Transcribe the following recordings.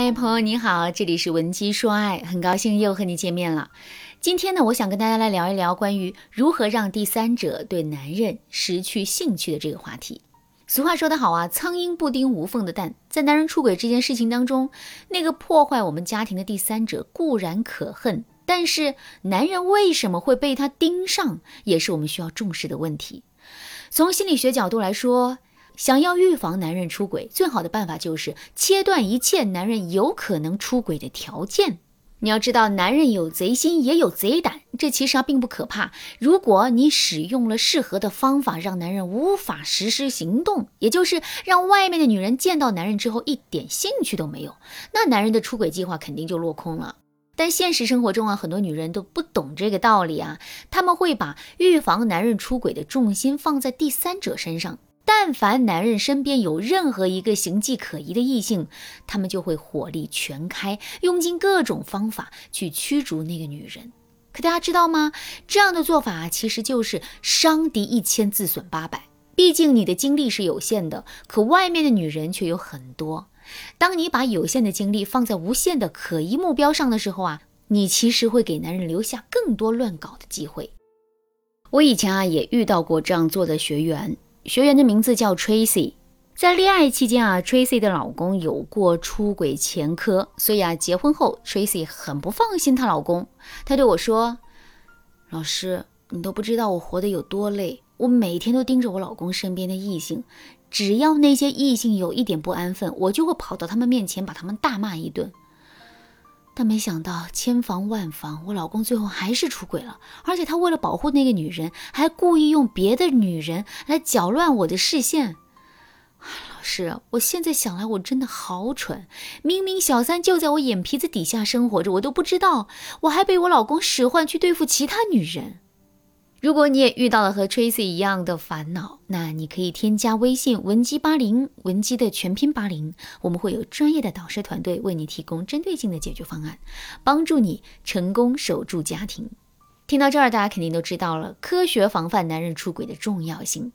嗨，朋友你好，这里是文姬说爱，很高兴又和你见面了。今天呢，我想跟大家来聊一聊关于如何让第三者对男人失去兴趣的这个话题。俗话说得好啊，苍蝇不叮无缝的蛋。在男人出轨这件事情当中，那个破坏我们家庭的第三者固然可恨，但是男人为什么会被他盯上，也是我们需要重视的问题。从心理学角度来说，想要预防男人出轨，最好的办法就是切断一切男人有可能出轨的条件。你要知道，男人有贼心也有贼胆，这其实啊并不可怕。如果你使用了适合的方法，让男人无法实施行动，也就是让外面的女人见到男人之后一点兴趣都没有，那男人的出轨计划肯定就落空了。但现实生活中啊，很多女人都不懂这个道理啊，他们会把预防男人出轨的重心放在第三者身上。但凡男人身边有任何一个形迹可疑的异性，他们就会火力全开，用尽各种方法去驱逐那个女人。可大家知道吗？这样的做法其实就是伤敌一千，自损八百。毕竟你的精力是有限的，可外面的女人却有很多。当你把有限的精力放在无限的可疑目标上的时候啊，你其实会给男人留下更多乱搞的机会。我以前啊也遇到过这样做的学员。学员的名字叫 Tracy，在恋爱期间啊，Tracy 的老公有过出轨前科，所以啊，结婚后 Tracy 很不放心她老公。她对我说：“老师，你都不知道我活得有多累，我每天都盯着我老公身边的异性，只要那些异性有一点不安分，我就会跑到他们面前把他们大骂一顿。”但没想到千防万防，我老公最后还是出轨了，而且他为了保护那个女人，还故意用别的女人来搅乱我的视线。老师，我现在想来，我真的好蠢！明明小三就在我眼皮子底下生活着，我都不知道，我还被我老公使唤去对付其他女人。如果你也遇到了和 Tracy 一样的烦恼，那你可以添加微信文姬八零，文姬的全拼八零，我们会有专业的导师团队为你提供针对性的解决方案，帮助你成功守住家庭。听到这儿，大家肯定都知道了科学防范男人出轨的重要性。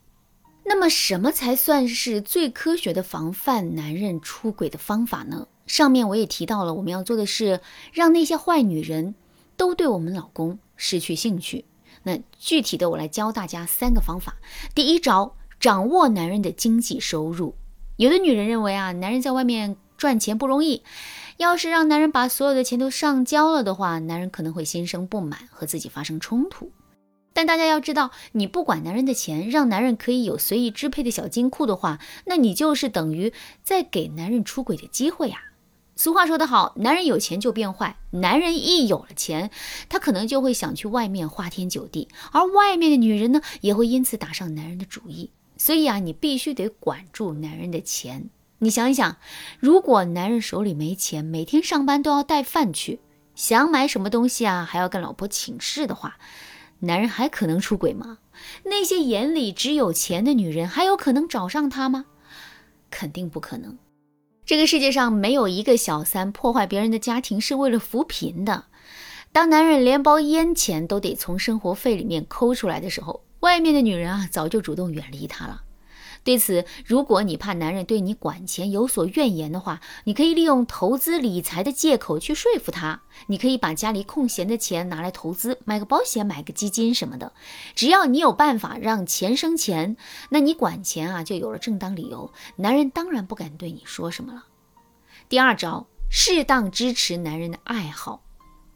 那么，什么才算是最科学的防范男人出轨的方法呢？上面我也提到了，我们要做的是让那些坏女人都对我们老公失去兴趣。那具体的，我来教大家三个方法。第一招，掌握男人的经济收入。有的女人认为啊，男人在外面赚钱不容易，要是让男人把所有的钱都上交了的话，男人可能会心生不满，和自己发生冲突。但大家要知道，你不管男人的钱，让男人可以有随意支配的小金库的话，那你就是等于在给男人出轨的机会呀。俗话说得好，男人有钱就变坏。男人一有了钱，他可能就会想去外面花天酒地，而外面的女人呢，也会因此打上男人的主意。所以啊，你必须得管住男人的钱。你想一想，如果男人手里没钱，每天上班都要带饭去，想买什么东西啊，还要跟老婆请示的话，男人还可能出轨吗？那些眼里只有钱的女人，还有可能找上他吗？肯定不可能。这个世界上没有一个小三破坏别人的家庭是为了扶贫的。当男人连包烟钱都得从生活费里面抠出来的时候，外面的女人啊早就主动远离他了。对此，如果你怕男人对你管钱有所怨言的话，你可以利用投资理财的借口去说服他。你可以把家里空闲的钱拿来投资，买个保险，买个基金什么的。只要你有办法让钱生钱，那你管钱啊就有了正当理由，男人当然不敢对你说什么了。第二招，适当支持男人的爱好。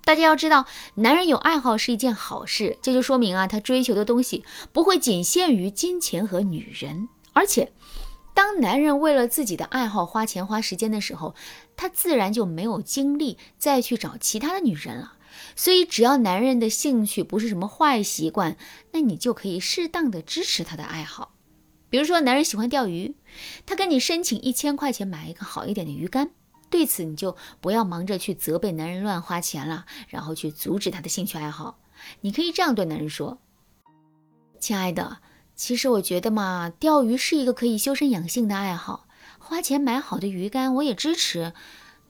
大家要知道，男人有爱好是一件好事，这就说明啊，他追求的东西不会仅限于金钱和女人。而且，当男人为了自己的爱好花钱花时间的时候，他自然就没有精力再去找其他的女人了。所以，只要男人的兴趣不是什么坏习惯，那你就可以适当的支持他的爱好。比如说，男人喜欢钓鱼，他跟你申请一千块钱买一个好一点的鱼竿，对此你就不要忙着去责备男人乱花钱了，然后去阻止他的兴趣爱好。你可以这样对男人说：“亲爱的。”其实我觉得嘛，钓鱼是一个可以修身养性的爱好，花钱买好的鱼竿我也支持。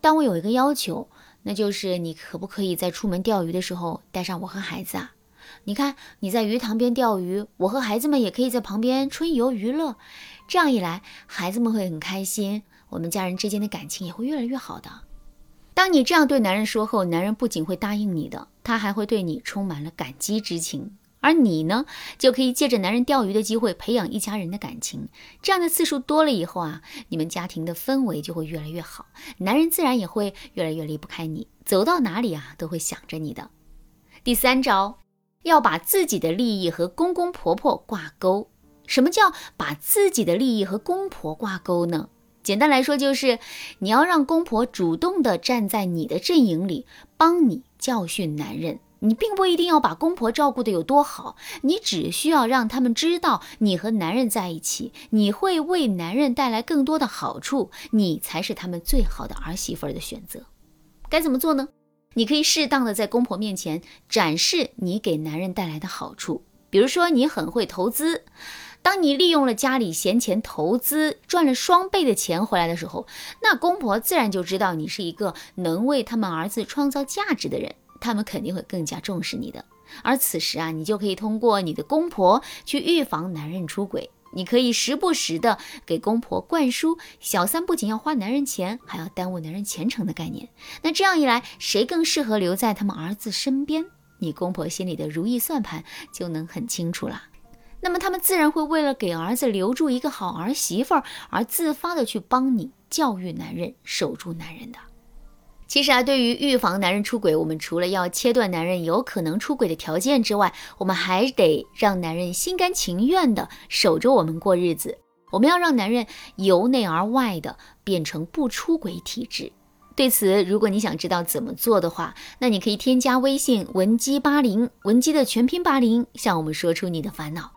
但我有一个要求，那就是你可不可以在出门钓鱼的时候带上我和孩子啊？你看你在鱼塘边钓鱼，我和孩子们也可以在旁边春游娱乐。这样一来，孩子们会很开心，我们家人之间的感情也会越来越好的。当你这样对男人说后，男人不仅会答应你的，他还会对你充满了感激之情。而你呢，就可以借着男人钓鱼的机会培养一家人的感情。这样的次数多了以后啊，你们家庭的氛围就会越来越好，男人自然也会越来越离不开你，走到哪里啊都会想着你的。第三招，要把自己的利益和公公婆婆挂钩。什么叫把自己的利益和公婆挂钩呢？简单来说，就是你要让公婆主动的站在你的阵营里，帮你教训男人。你并不一定要把公婆照顾的有多好，你只需要让他们知道你和男人在一起，你会为男人带来更多的好处，你才是他们最好的儿媳妇的选择。该怎么做呢？你可以适当的在公婆面前展示你给男人带来的好处，比如说你很会投资，当你利用了家里闲钱投资赚了双倍的钱回来的时候，那公婆自然就知道你是一个能为他们儿子创造价值的人。他们肯定会更加重视你的，而此时啊，你就可以通过你的公婆去预防男人出轨。你可以时不时的给公婆灌输小三不仅要花男人钱，还要耽误男人前程的概念。那这样一来，谁更适合留在他们儿子身边？你公婆心里的如意算盘就能很清楚了。那么他们自然会为了给儿子留住一个好儿媳妇儿，而自发的去帮你教育男人，守住男人的。其实啊，对于预防男人出轨，我们除了要切断男人有可能出轨的条件之外，我们还得让男人心甘情愿的守着我们过日子。我们要让男人由内而外的变成不出轨体质。对此，如果你想知道怎么做的话，那你可以添加微信文姬八零，文姬的全拼八零，向我们说出你的烦恼。